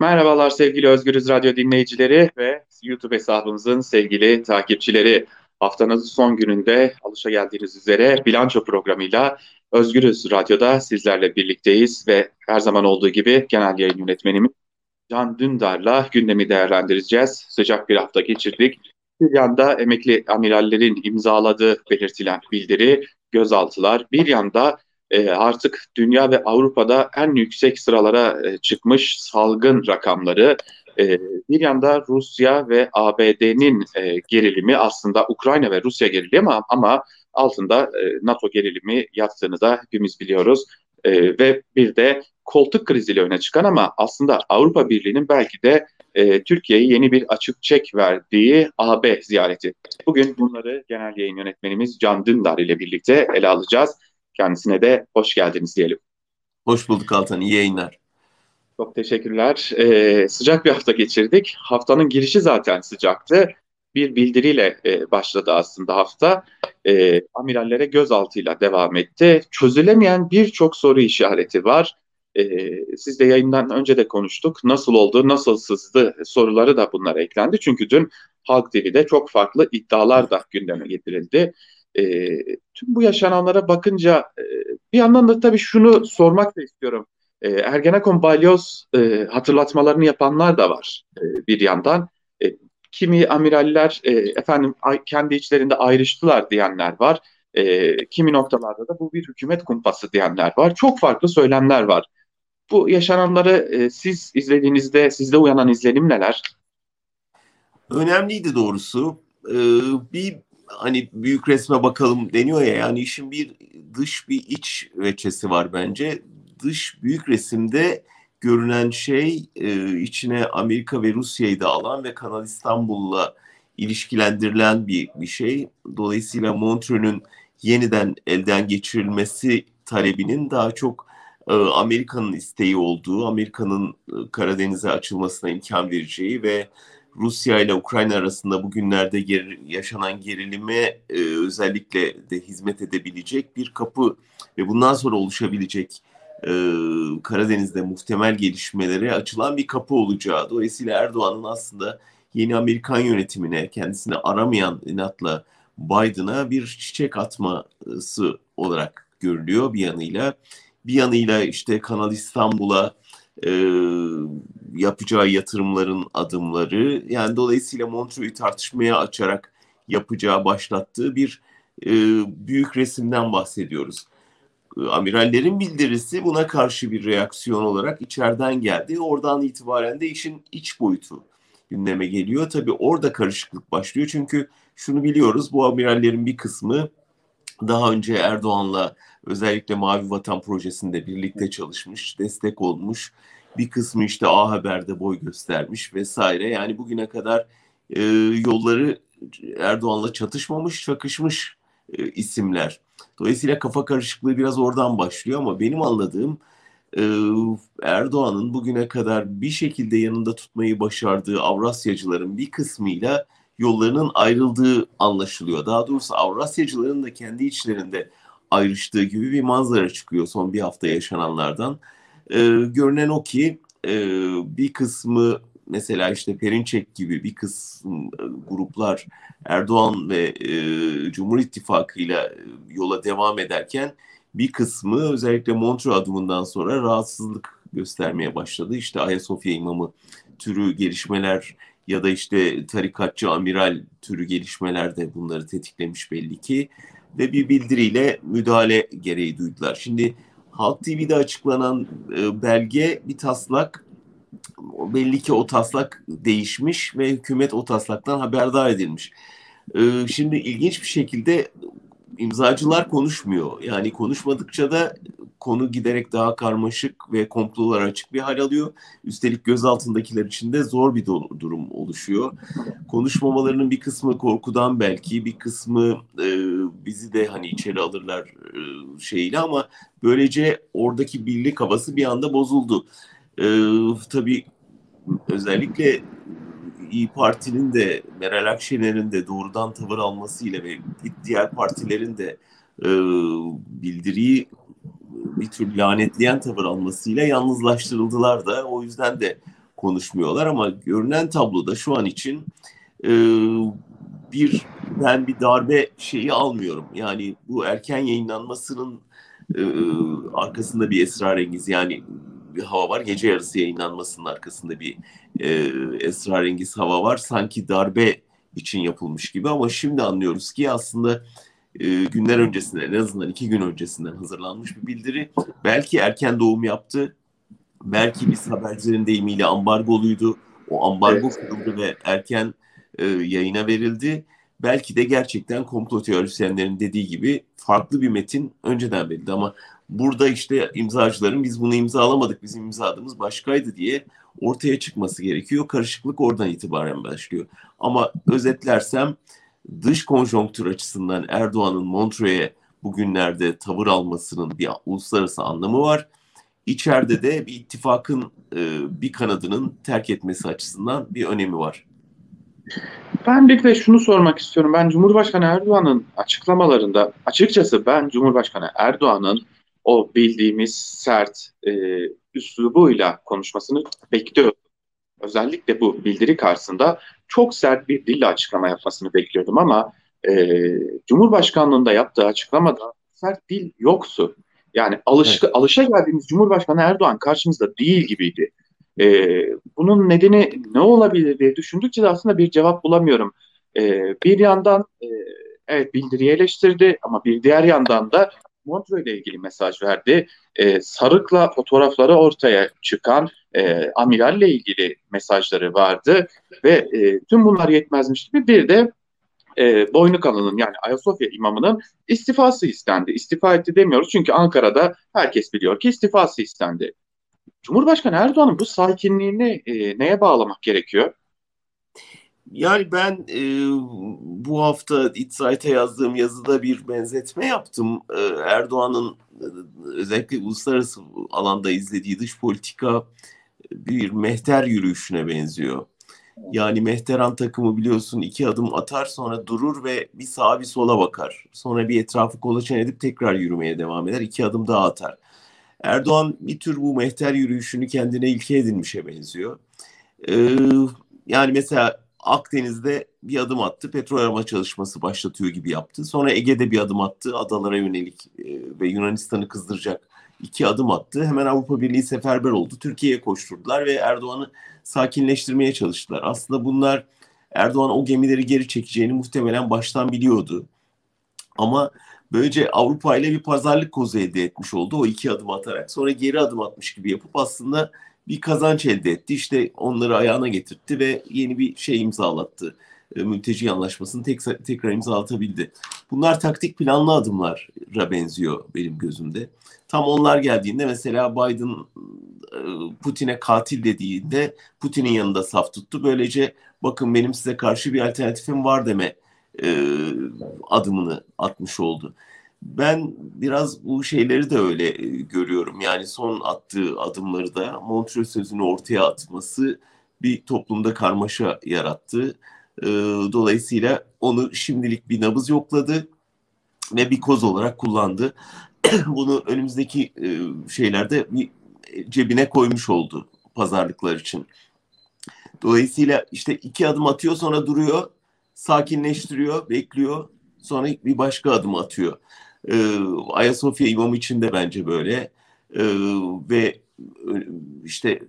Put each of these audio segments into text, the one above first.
Merhabalar sevgili Özgürüz Radyo dinleyicileri ve YouTube hesabımızın sevgili takipçileri. Haftanın son gününde alışa geldiğiniz üzere bilanço programıyla Özgürüz Radyo'da sizlerle birlikteyiz ve her zaman olduğu gibi genel yayın yönetmenimiz Can Dündar'la gündemi değerlendireceğiz. Sıcak bir hafta geçirdik. Bir yanda emekli amirallerin imzaladığı belirtilen bildiri, gözaltılar, bir yanda e, artık dünya ve Avrupa'da en yüksek sıralara e, çıkmış salgın rakamları. E, bir yanda Rusya ve ABD'nin e, gerilimi aslında Ukrayna ve Rusya gerilimi ama, ama altında e, NATO gerilimi yattığını da hepimiz biliyoruz. E, ve bir de koltuk kriziyle öne çıkan ama aslında Avrupa Birliği'nin belki de e, Türkiye'ye yeni bir açık çek verdiği AB ziyareti. Bugün bunları genel yayın yönetmenimiz Can Dündar ile birlikte ele alacağız. Kendisine de hoş geldiniz diyelim. Hoş bulduk Altan, iyi yayınlar. Çok teşekkürler. Ee, sıcak bir hafta geçirdik. Haftanın girişi zaten sıcaktı. Bir bildiriyle e, başladı aslında hafta. E, amirallere gözaltıyla devam etti. Çözülemeyen birçok soru işareti var. E, siz de yayından önce de konuştuk. Nasıl oldu, nasıl sızdı soruları da bunlara eklendi. Çünkü dün Halk TV'de çok farklı iddialar da gündeme getirildi. E, tüm bu yaşananlara bakınca e, bir yandan da tabii şunu sormak da istiyorum. E, Ergenekon balyoz e, hatırlatmalarını yapanlar da var e, bir yandan. E, kimi amiraller e, efendim kendi içlerinde ayrıştılar diyenler var. E, kimi noktalarda da bu bir hükümet kumpası diyenler var. Çok farklı söylemler var. Bu yaşananları e, siz izlediğinizde sizde uyanan izlenim neler? Önemliydi doğrusu. Ee, bir hani büyük resme bakalım deniyor ya yani işin bir dış bir iç veçesi var bence. Dış büyük resimde görünen şey e, içine Amerika ve Rusya'yı da alan ve Kanal İstanbul'la ilişkilendirilen bir, bir şey. Dolayısıyla Montreux'ün yeniden elden geçirilmesi talebinin daha çok e, Amerika'nın isteği olduğu, Amerika'nın e, Karadeniz'e açılmasına imkan vereceği ve Rusya ile Ukrayna arasında bugünlerde ger yaşanan gerilime e, özellikle de hizmet edebilecek bir kapı ve bundan sonra oluşabilecek e, Karadeniz'de muhtemel gelişmelere açılan bir kapı olacağı. Dolayısıyla Erdoğan'ın aslında yeni Amerikan yönetimine kendisini aramayan inatla Biden'a bir çiçek atması olarak görülüyor bir yanıyla. Bir yanıyla işte Kanal İstanbul'a e, yapacağı yatırımların adımları yani dolayısıyla Montreux'u tartışmaya açarak yapacağı başlattığı bir e, büyük resimden bahsediyoruz. E, amirallerin bildirisi buna karşı bir reaksiyon olarak içeriden geldi. Oradan itibaren de işin iç boyutu gündeme geliyor. Tabii orada karışıklık başlıyor çünkü şunu biliyoruz bu amirallerin bir kısmı daha önce Erdoğan'la özellikle Mavi Vatan projesinde birlikte çalışmış, destek olmuş. Bir kısmı işte A Haber'de boy göstermiş vesaire. Yani bugüne kadar e, yolları Erdoğan'la çatışmamış, çakışmış e, isimler. Dolayısıyla kafa karışıklığı biraz oradan başlıyor ama benim anladığım e, Erdoğan'ın bugüne kadar bir şekilde yanında tutmayı başardığı Avrasyacıların bir kısmıyla yollarının ayrıldığı anlaşılıyor. Daha doğrusu Avrasyacıların da kendi içlerinde ayrıştığı gibi bir manzara çıkıyor son bir hafta yaşananlardan. Ee, görünen o ki e, bir kısmı mesela işte Perinçek gibi bir kısım e, gruplar Erdoğan ve e, Cumhur İttifakı'yla e, yola devam ederken bir kısmı özellikle Montreux adımından sonra rahatsızlık göstermeye başladı. İşte Ayasofya imamı türü gelişmeler ya da işte tarikatçı amiral türü gelişmeler de bunları tetiklemiş belli ki ve bir bildiriyle müdahale gereği duydular. Şimdi Halk TV'de açıklanan e, belge bir taslak belli ki o taslak değişmiş ve hükümet o taslaktan haberdar edilmiş. E, şimdi ilginç bir şekilde imzacılar konuşmuyor. Yani konuşmadıkça da konu giderek daha karmaşık ve komplolar açık bir hal alıyor. Üstelik gözaltındakiler için de zor bir durum oluşuyor. Konuşmamalarının bir kısmı korkudan belki, bir kısmı e, bizi de hani içeri alırlar e, şeyiyle ama böylece oradaki birlik havası bir anda bozuldu. E, tabii özellikle İyi Parti'nin de Meral Akşener'in de doğrudan tavır almasıyla ve diğer partilerin de e, bildiriyi bir tür lanetleyen tavır almasıyla yalnızlaştırıldılar da o yüzden de konuşmuyorlar ama görünen tabloda şu an için e, bir ben bir darbe şeyi almıyorum. Yani bu erken yayınlanmasının e, arkasında bir esrarengiz yani bir hava var. Gece yarısı yayınlanmasının arkasında bir e, esrarengiz hava var. Sanki darbe için yapılmış gibi ama şimdi anlıyoruz ki aslında e, günler öncesinden en azından iki gün öncesinden hazırlanmış bir bildiri. Belki erken doğum yaptı. Belki biz habercilerin deyimiyle ambargoluydu. O ambargo evet. kırıldı ve erken e, yayına verildi. Belki de gerçekten komplo teorisyenlerin dediği gibi farklı bir metin önceden verildi ama burada işte imzacıların biz bunu imzalamadık, bizim imzaladığımız başkaydı diye ortaya çıkması gerekiyor. Karışıklık oradan itibaren başlıyor. Ama özetlersem dış konjonktür açısından Erdoğan'ın Montreux'e bugünlerde tavır almasının bir uluslararası anlamı var. İçeride de bir ittifakın e, bir kanadının terk etmesi açısından bir önemi var. Ben bir de şunu sormak istiyorum. Ben Cumhurbaşkanı Erdoğan'ın açıklamalarında açıkçası ben Cumhurbaşkanı Erdoğan'ın o bildiğimiz sert e, üslubuyla konuşmasını bekliyorum. Özellikle bu bildiri karşısında çok sert bir dille açıklama yapmasını bekliyordum ama e, Cumhurbaşkanlığında yaptığı açıklamada sert dil yoktu. Yani alış, evet. alışa geldiğimiz Cumhurbaşkanı Erdoğan karşımızda değil gibiydi. E, bunun nedeni ne olabilir diye düşündükçe de aslında bir cevap bulamıyorum. E, bir yandan e, evet bildiriyi eleştirdi ama bir diğer yandan da Montreux ile ilgili mesaj verdi. E, Sarık'la fotoğrafları ortaya çıkan e, amiralle ilgili mesajları vardı ve e, tüm bunlar yetmezmiş gibi bir de e, Boynukalı'nın yani Ayasofya imamının istifası istendi. İstifa etti demiyoruz çünkü Ankara'da herkes biliyor ki istifası istendi. Cumhurbaşkanı Erdoğan'ın bu sakinliğini e, neye bağlamak gerekiyor? Yani ben e, bu hafta İtsait'e yazdığım yazıda bir benzetme yaptım. E, Erdoğan'ın e, özellikle uluslararası alanda izlediği dış politika bir mehter yürüyüşüne benziyor. Yani Mehteran takımı biliyorsun iki adım atar sonra durur ve bir sağa bir sola bakar. Sonra bir etrafı kolaçan edip tekrar yürümeye devam eder. iki adım daha atar. Erdoğan bir tür bu mehter yürüyüşünü kendine ilke edinmişe benziyor. Ee, yani mesela Akdeniz'de bir adım attı. Petrol arama çalışması başlatıyor gibi yaptı. Sonra Ege'de bir adım attı. Adalara yönelik e, ve Yunanistan'ı kızdıracak iki adım attı. Hemen Avrupa Birliği seferber oldu. Türkiye'ye koşturdular ve Erdoğan'ı sakinleştirmeye çalıştılar. Aslında bunlar Erdoğan o gemileri geri çekeceğini muhtemelen baştan biliyordu. Ama böylece Avrupa ile bir pazarlık kozu elde etmiş oldu o iki adım atarak. Sonra geri adım atmış gibi yapıp aslında bir kazanç elde etti. İşte onları ayağına getirtti ve yeni bir şey imzalattı. E, mülteci anlaşmasını tek, tekrar imzalatabildi. Bunlar taktik planlı adımlara benziyor benim gözümde. Tam onlar geldiğinde mesela Biden e, Putin'e katil dediğinde Putin'in yanında saf tuttu. Böylece bakın benim size karşı bir alternatifim var deme e, adımını atmış oldu. Ben biraz bu şeyleri de öyle e, görüyorum. Yani son attığı adımları da Montreux sözünü ortaya atması bir toplumda karmaşa yarattı. E, dolayısıyla onu şimdilik bir nabız yokladı ve bir koz olarak kullandı. Bunu önümüzdeki e, şeylerde bir cebine koymuş oldu pazarlıklar için. Dolayısıyla işte iki adım atıyor sonra duruyor, sakinleştiriyor, bekliyor, sonra bir başka adım atıyor. E, Ayasofya imamı için de bence böyle. E, ve işte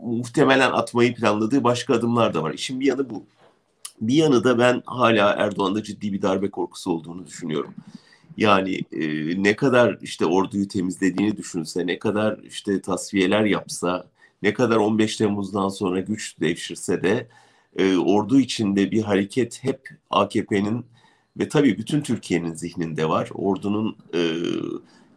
muhtemelen atmayı planladığı başka adımlar da var. İşin bir yanı bu. Bir yanı da ben hala Erdoğan'da ciddi bir darbe korkusu olduğunu düşünüyorum. Yani e, ne kadar işte orduyu temizlediğini düşünse, ne kadar işte tasfiyeler yapsa, ne kadar 15 Temmuz'dan sonra güç devşirse de e, ordu içinde bir hareket hep AKP'nin ve tabii bütün Türkiye'nin zihninde var. Ordunun e,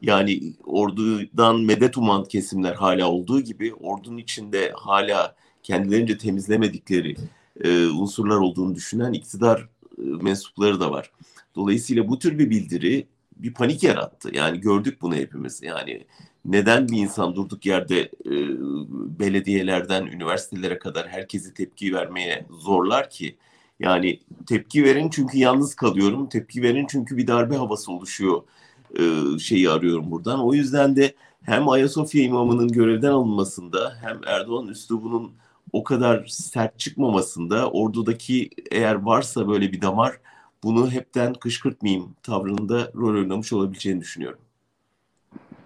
yani ordudan medet uman kesimler hala olduğu gibi ordunun içinde hala kendilerince temizlemedikleri e, unsurlar olduğunu düşünen iktidar e, mensupları da var. Dolayısıyla bu tür bir bildiri bir panik yarattı. Yani gördük bunu hepimiz. Yani neden bir insan durduk yerde e, belediyelerden üniversitelere kadar herkesi tepki vermeye zorlar ki? Yani tepki verin çünkü yalnız kalıyorum. Tepki verin çünkü bir darbe havası oluşuyor e, şeyi arıyorum buradan. O yüzden de hem Ayasofya imamının görevden alınmasında hem Erdoğan üslubunun o kadar sert çıkmamasında ordudaki eğer varsa böyle bir damar bunu hepten kışkırtmayayım tavrında rol oynamış olabileceğini düşünüyorum.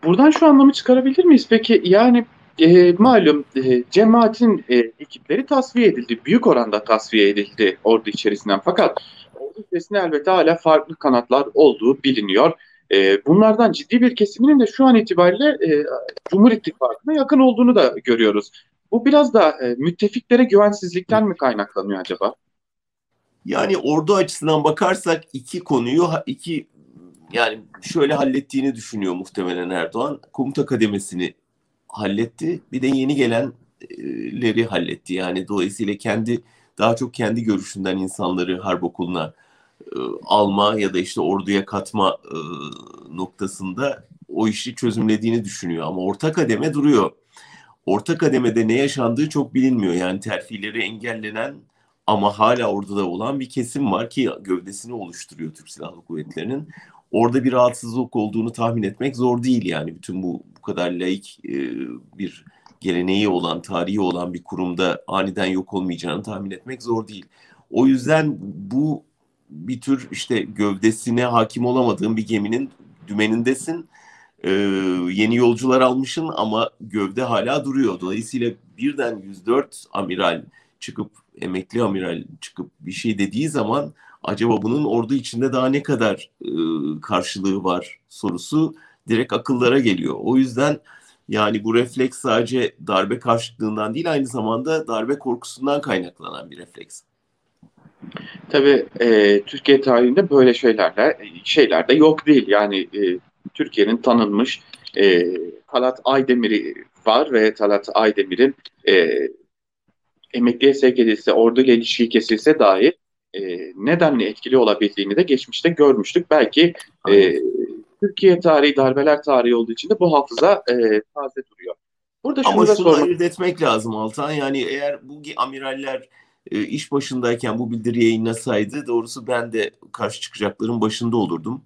Buradan şu anlamı çıkarabilir miyiz? Peki yani e, malum e, cemaatin e, ekipleri tasfiye edildi. Büyük oranda tasfiye edildi ordu içerisinden. Fakat ordu içerisinde elbette hala farklı kanatlar olduğu biliniyor. E, bunlardan ciddi bir kesiminin de şu an itibariyle e, Cumhur İttifakı'na yakın olduğunu da görüyoruz. Bu biraz da e, müttefiklere güvensizlikten mi kaynaklanıyor acaba? Yani ordu açısından bakarsak iki konuyu iki yani şöyle hallettiğini düşünüyor muhtemelen Erdoğan. Komuta kademesini halletti. Bir de yeni gelenleri halletti. Yani dolayısıyla kendi daha çok kendi görüşünden insanları harp okuluna e, alma ya da işte orduya katma e, noktasında o işi çözümlediğini düşünüyor. Ama orta kademe duruyor. Orta kademede ne yaşandığı çok bilinmiyor. Yani terfileri engellenen ama hala orduda olan bir kesim var ki gövdesini oluşturuyor Türk Silahlı Kuvvetleri'nin. Orada bir rahatsızlık olduğunu tahmin etmek zor değil yani bütün bu bu kadar laik e, bir geleneği olan, tarihi olan bir kurumda aniden yok olmayacağını tahmin etmek zor değil. O yüzden bu bir tür işte gövdesine hakim olamadığın bir geminin dümenindesin. Ee, yeni yolcular almışsın ama gövde hala duruyor. Dolayısıyla birden 104 amiral çıkıp emekli amiral çıkıp bir şey dediği zaman acaba bunun ordu içinde daha ne kadar e, karşılığı var sorusu direkt akıllara geliyor. O yüzden yani bu refleks sadece darbe karşıtlığından değil aynı zamanda darbe korkusundan kaynaklanan bir refleks. Tabii e, Türkiye tarihinde böyle şeylerle şeyler de yok değil. Yani e, Türkiye'nin tanınmış e, Talat Aydemir'i var ve Talat Aydemir'in e, emekliye sevk edilse, orduyla ilişki kesilse dahi e, nedenle etkili olabildiğini de geçmişte görmüştük. Belki e, Türkiye tarihi, darbeler tarihi olduğu için de bu hafıza e, taze duruyor. Burada şunu Ama şunu sormak... ayırt etmek lazım Altan. Yani eğer bu amiraller e, iş başındayken bu bildiri yayınlasaydı doğrusu ben de karşı çıkacakların başında olurdum.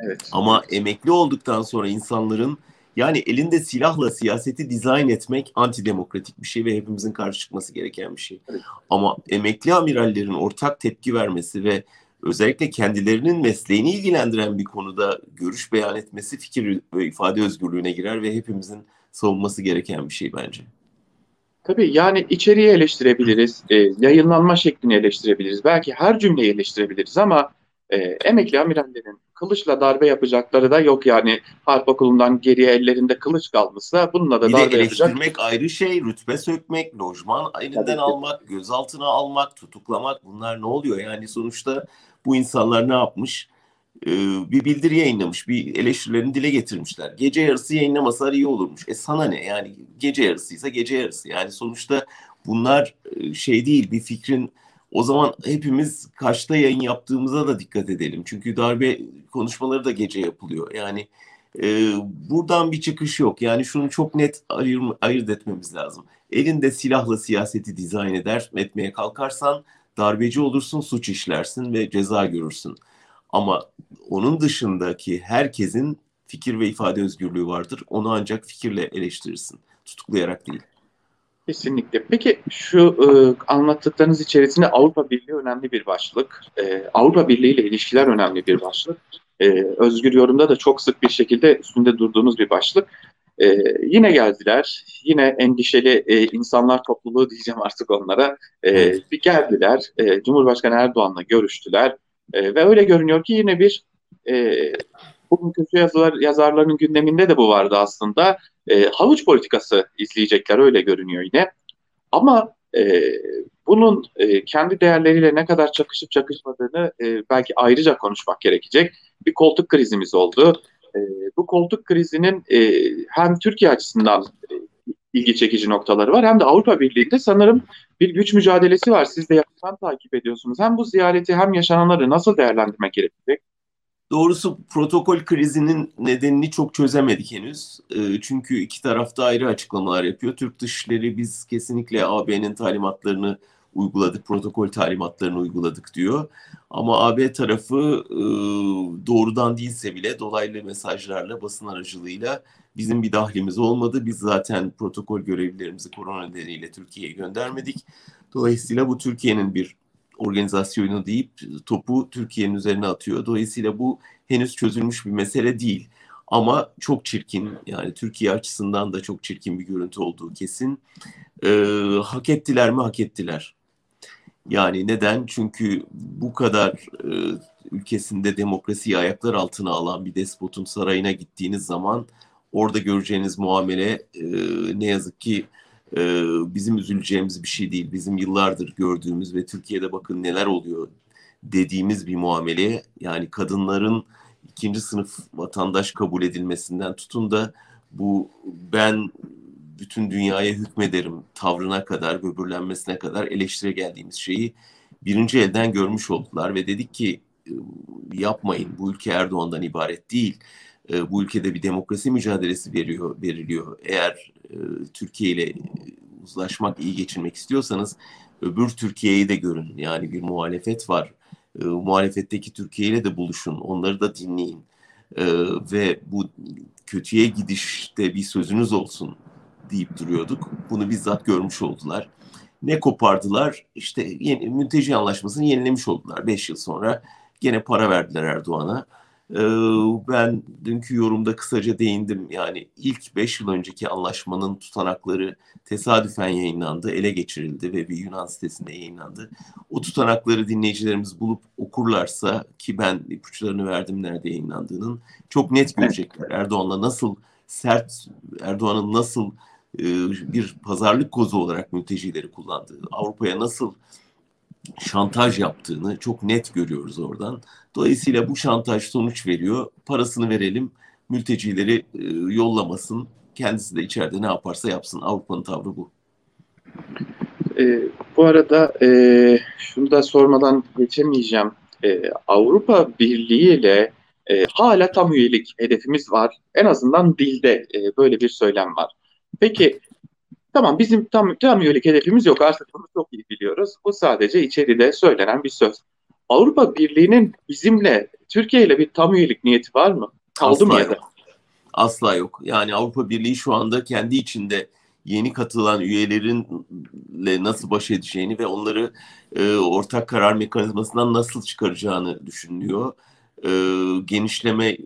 Evet. Ama emekli olduktan sonra insanların yani elinde silahla siyaseti dizayn etmek antidemokratik bir şey ve hepimizin karşı çıkması gereken bir şey. Evet. Ama emekli amirallerin ortak tepki vermesi ve özellikle kendilerinin mesleğini ilgilendiren bir konuda görüş beyan etmesi fikir ve ifade özgürlüğüne girer ve hepimizin savunması gereken bir şey bence. Tabii yani içeriği eleştirebiliriz, e, yayınlanma şeklini eleştirebiliriz, belki her cümleyi eleştirebiliriz ama e, emekli amirallerin kılıçla darbe yapacakları da yok yani harp okulundan geriye ellerinde kılıç kalmışsa bununla da bir darbe de eleştirmek yapacak. ayrı şey, rütbe sökmek, lojman elinden almak, gözaltına almak, tutuklamak bunlar ne oluyor? Yani sonuçta bu insanlar ne yapmış? Ee, bir bildiri yayınlamış, bir eleştirilerini dile getirmişler. Gece yarısı yayınlamasalar iyi olurmuş. E sana ne? Yani gece yarısıysa gece yarısı. Yani sonuçta bunlar e, şey değil, bir fikrin o zaman hepimiz kaçta yayın yaptığımıza da dikkat edelim. Çünkü darbe konuşmaları da gece yapılıyor. Yani e, buradan bir çıkış yok. Yani şunu çok net ayır, ayırt etmemiz lazım. Elinde silahla siyaseti dizayn eder, etmeye kalkarsan darbeci olursun, suç işlersin ve ceza görürsün. Ama onun dışındaki herkesin fikir ve ifade özgürlüğü vardır. Onu ancak fikirle eleştirirsin, tutuklayarak değil. Kesinlikle. Peki şu e, anlattıklarınız içerisinde Avrupa Birliği önemli bir başlık. E, Avrupa Birliği ile ilişkiler önemli bir başlık. E, özgür yorumda da çok sık bir şekilde üstünde durduğunuz bir başlık. E, yine geldiler. Yine endişeli e, insanlar topluluğu diyeceğim artık onlara. E, bir geldiler. E, Cumhurbaşkanı Erdoğan'la görüştüler. E, ve öyle görünüyor ki yine bir e, bugün köşe yazılar, yazarlarının gündeminde de bu vardı aslında. E, havuç politikası izleyecekler öyle görünüyor yine. Ama e, bunun e, kendi değerleriyle ne kadar çakışıp çakışmadığını e, belki ayrıca konuşmak gerekecek. Bir koltuk krizimiz oldu. E, bu koltuk krizinin e, hem Türkiye açısından e, ilgi çekici noktaları var hem de Avrupa Birliği'nde sanırım bir güç mücadelesi var. Siz de yakından takip ediyorsunuz. Hem bu ziyareti hem yaşananları nasıl değerlendirmek gerekecek? Doğrusu protokol krizinin nedenini çok çözemedik henüz. E, çünkü iki tarafta ayrı açıklamalar yapıyor. Türk Dışişleri biz kesinlikle AB'nin talimatlarını uyguladık, protokol talimatlarını uyguladık diyor. Ama AB tarafı e, doğrudan değilse bile dolaylı mesajlarla, basın aracılığıyla Bizim bir dahlimiz olmadı. Biz zaten protokol görevlilerimizi korona nedeniyle Türkiye'ye göndermedik. Dolayısıyla bu Türkiye'nin bir organizasyonu deyip topu Türkiye'nin üzerine atıyor. Dolayısıyla bu henüz çözülmüş bir mesele değil. Ama çok çirkin yani Türkiye açısından da çok çirkin bir görüntü olduğu kesin. Ee, hak ettiler mi? Hak ettiler. Yani neden? Çünkü bu kadar e, ülkesinde demokrasiyi ayaklar altına alan bir despotun sarayına gittiğiniz zaman orada göreceğiniz muamele e, ne yazık ki e, bizim üzüleceğimiz bir şey değil. Bizim yıllardır gördüğümüz ve Türkiye'de bakın neler oluyor dediğimiz bir muamele. Yani kadınların ikinci sınıf vatandaş kabul edilmesinden tutun da bu ben bütün dünyaya hükmederim tavrına kadar, böbürlenmesine kadar eleştire geldiğimiz şeyi birinci elden görmüş oldular ve dedik ki yapmayın bu ülke Erdoğan'dan ibaret değil. E, bu ülkede bir demokrasi mücadelesi veriyor, veriliyor. Eğer e, Türkiye ile uzlaşmak, iyi geçirmek istiyorsanız öbür Türkiye'yi de görün. Yani bir muhalefet var. Muhalefetteki Türkiye ile de buluşun. Onları da dinleyin. Ve bu kötüye gidişte bir sözünüz olsun deyip duruyorduk. Bunu bizzat görmüş oldular. Ne kopardılar? İşte yeni, mülteci anlaşmasını yenilemiş oldular. Beş yıl sonra gene para verdiler Erdoğan'a. Ee, ben dünkü yorumda kısaca değindim. Yani ilk beş yıl önceki anlaşmanın tutanakları tesadüfen yayınlandı, ele geçirildi ve bir Yunan sitesinde yayınlandı. O tutanakları dinleyicilerimiz bulup okurlarsa ki ben ipuçlarını verdim nerede yayınlandığının çok net görecekler. Erdoğan'la nasıl sert, Erdoğan'ın nasıl e, bir pazarlık kozu olarak mültecileri kullandığı, Avrupa'ya nasıl şantaj yaptığını çok net görüyoruz oradan. Dolayısıyla bu şantaj sonuç veriyor. Parasını verelim, mültecileri e, yollamasın. Kendisi de içeride ne yaparsa yapsın. Avrupa'nın tavrı bu. E, bu arada e, şunu da sormadan geçemeyeceğim. E, Avrupa Birliği ile e, hala tam üyelik hedefimiz var. En azından dilde e, böyle bir söylem var. Peki tamam bizim tam, tam üyelik hedefimiz yok artık bunu çok iyi biliyoruz. Bu sadece içeride söylenen bir söz. Avrupa Birliği'nin bizimle Türkiye ile bir tam üyelik niyeti var mı? Kaldı Asla mı ya da? Yok. Asla yok. Yani Avrupa Birliği şu anda kendi içinde yeni katılan üyelerinle nasıl baş edeceğini ve onları e, ortak karar mekanizmasından nasıl çıkaracağını düşünüyor. E, genişleme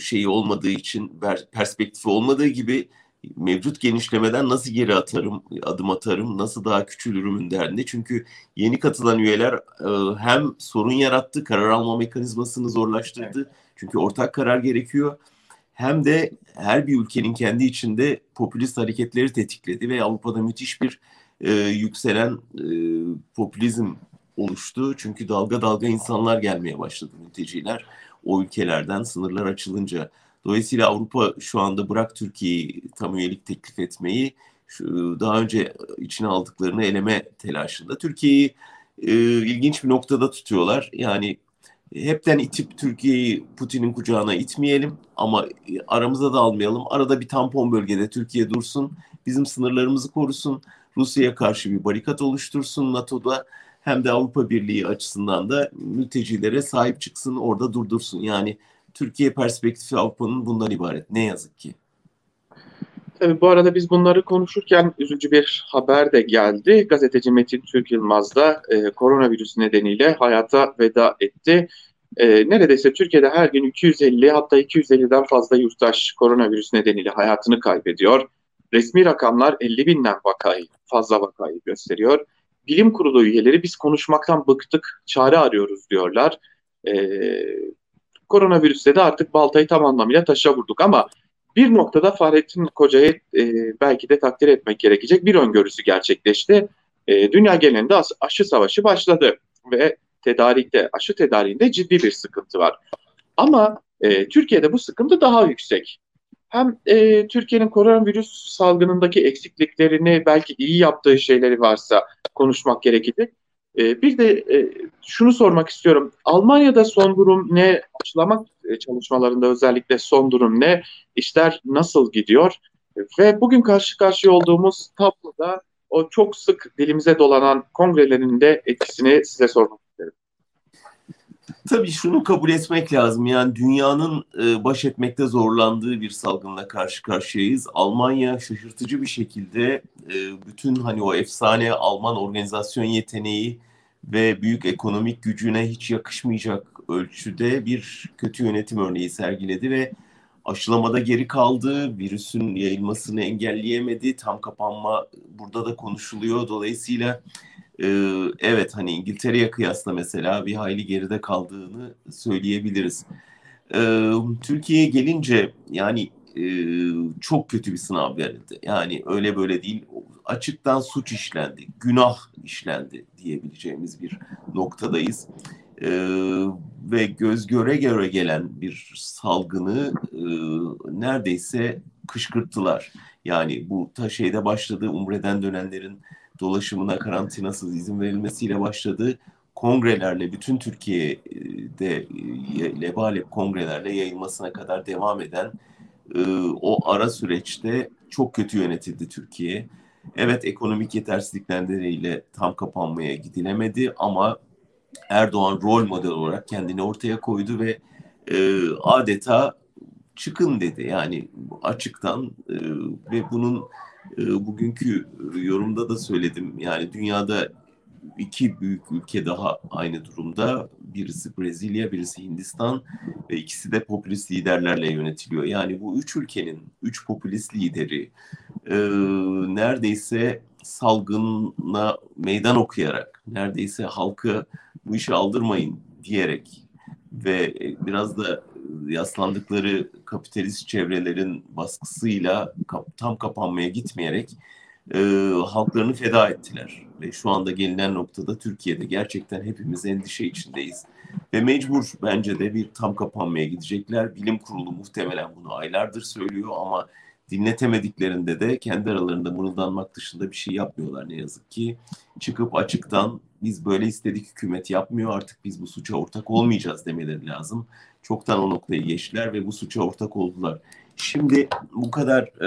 şeyi olmadığı için perspektifi olmadığı gibi mevcut genişlemeden nasıl geri atarım, adım atarım, nasıl daha küçülürümün derdinde. Çünkü yeni katılan üyeler e, hem sorun yarattı, karar alma mekanizmasını zorlaştırdı. Evet. Çünkü ortak karar gerekiyor. Hem de her bir ülkenin kendi içinde popülist hareketleri tetikledi ve Avrupa'da müthiş bir e, yükselen e, popülizm oluştu. Çünkü dalga dalga insanlar gelmeye başladı mülteciler. O ülkelerden sınırlar açılınca Dolayısıyla Avrupa şu anda bırak Türkiye'yi tam üyelik teklif etmeyi şu, daha önce içine aldıklarını eleme telaşında. Türkiye'yi e, ilginç bir noktada tutuyorlar. Yani hepten itip Türkiye'yi Putin'in kucağına itmeyelim ama aramıza da almayalım. Arada bir tampon bölgede Türkiye dursun, bizim sınırlarımızı korusun, Rusya'ya karşı bir barikat oluştursun NATO'da hem de Avrupa Birliği açısından da mültecilere sahip çıksın, orada durdursun. Yani Türkiye perspektifi Avrupa'nın bundan ibaret. Ne yazık ki. Tabii bu arada biz bunları konuşurken üzücü bir haber de geldi. Gazeteci Metin Türk Yılmaz da e, koronavirüs nedeniyle hayata veda etti. E, neredeyse Türkiye'de her gün 250 hatta 250'den fazla yurttaş koronavirüs nedeniyle hayatını kaybediyor. Resmi rakamlar 50 binden vakayı, fazla vakayı gösteriyor. Bilim kurulu üyeleri biz konuşmaktan bıktık, çare arıyoruz diyorlar. E, koronavirüste de artık baltayı tam anlamıyla taşa vurduk ama bir noktada Fahrettin Koca'yı e, belki de takdir etmek gerekecek bir öngörüsü gerçekleşti. E, dünya genelinde aşı savaşı başladı ve tedarikte, aşı tedariğinde ciddi bir sıkıntı var. Ama e, Türkiye'de bu sıkıntı daha yüksek. Hem e, Türkiye'nin koronavirüs salgınındaki eksikliklerini belki iyi yaptığı şeyleri varsa konuşmak gerekecek. E, bir de e, şunu sormak istiyorum. Almanya'da son durum ne? Aşılamak e, çalışmalarında özellikle son durum ne? İşler nasıl gidiyor? Ve bugün karşı karşıya olduğumuz tabloda o çok sık dilimize dolanan kongrelerin de etkisini size sormak. Tabii şunu kabul etmek lazım. Yani dünyanın e, baş etmekte zorlandığı bir salgınla karşı karşıyayız. Almanya şaşırtıcı bir şekilde e, bütün hani o efsane Alman organizasyon yeteneği ve büyük ekonomik gücüne hiç yakışmayacak ölçüde bir kötü yönetim örneği sergiledi ve aşılamada geri kaldı, virüsün yayılmasını engelleyemedi, tam kapanma burada da konuşuluyor. Dolayısıyla e, evet hani İngiltere'ye kıyasla mesela bir hayli geride kaldığını söyleyebiliriz. E, Türkiye'ye gelince yani e, çok kötü bir sınav verildi. Yani öyle böyle değil. Açıktan suç işlendi, günah işlendi diyebileceğimiz bir noktadayız. E, ve göz göre göre gelen bir salgını e, neredeyse kışkırttılar. Yani bu ta şeyde başladı, Umre'den dönenlerin dolaşımına karantinasız izin verilmesiyle başladı. Kongrelerle bütün Türkiye'de e, lebalep kongrelerle yayılmasına kadar devam eden e, o ara süreçte çok kötü yönetildi Türkiye. Evet ekonomik yetersizlikleriyle tam kapanmaya gidilemedi ama Erdoğan rol model olarak kendini ortaya koydu ve e, adeta çıkın dedi. Yani açıktan e, ve bunun e, bugünkü yorumda da söyledim. Yani dünyada iki büyük ülke daha aynı durumda. Birisi Brezilya, birisi Hindistan ve ikisi de popülist liderlerle yönetiliyor. Yani bu üç ülkenin üç popülist lideri e, neredeyse salgına meydan okuyarak, neredeyse halkı bu işi aldırmayın diyerek ve biraz da yaslandıkları kapitalist çevrelerin baskısıyla tam kapanmaya gitmeyerek e, halklarını feda ettiler. Ve şu anda gelinen noktada Türkiye'de gerçekten hepimiz endişe içindeyiz. Ve mecbur bence de bir tam kapanmaya gidecekler. Bilim kurulu muhtemelen bunu aylardır söylüyor ama dinletemediklerinde de kendi aralarında mırıldanmak dışında bir şey yapmıyorlar ne yazık ki. Çıkıp açıktan biz böyle istedik hükümet yapmıyor artık biz bu suça ortak olmayacağız demeleri lazım. Çoktan o noktayı geçtiler ve bu suça ortak oldular. Şimdi bu kadar e,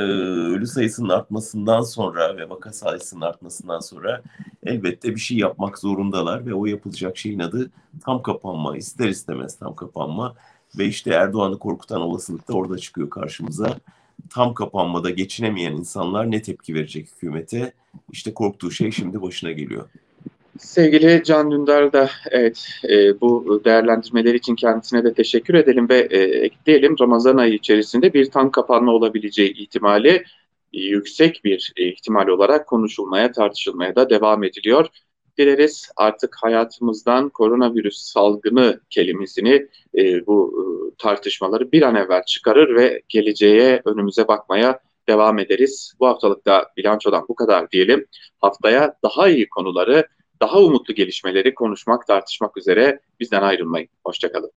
ölü sayısının artmasından sonra ve vaka sayısının artmasından sonra elbette bir şey yapmak zorundalar ve o yapılacak şeyin adı tam kapanma, ister istemez tam kapanma ve işte Erdoğan'ı korkutan olasılık da orada çıkıyor karşımıza. Tam kapanmada geçinemeyen insanlar ne tepki verecek hükümete? İşte korktuğu şey şimdi başına geliyor. Sevgili Can Dündar da evet e, bu değerlendirmeler için kendisine de teşekkür edelim ve e, ekleyelim Ramazan ayı içerisinde bir tam kapanma olabileceği ihtimali e, yüksek bir ihtimal olarak konuşulmaya tartışılmaya da devam ediliyor. Dileriz artık hayatımızdan koronavirüs salgını kelimesini e, bu e, tartışmaları bir an evvel çıkarır ve geleceğe önümüze bakmaya devam ederiz. Bu haftalık da bilançodan bu kadar diyelim. Haftaya daha iyi konuları daha umutlu gelişmeleri konuşmak, tartışmak üzere bizden ayrılmayın. Hoşçakalın.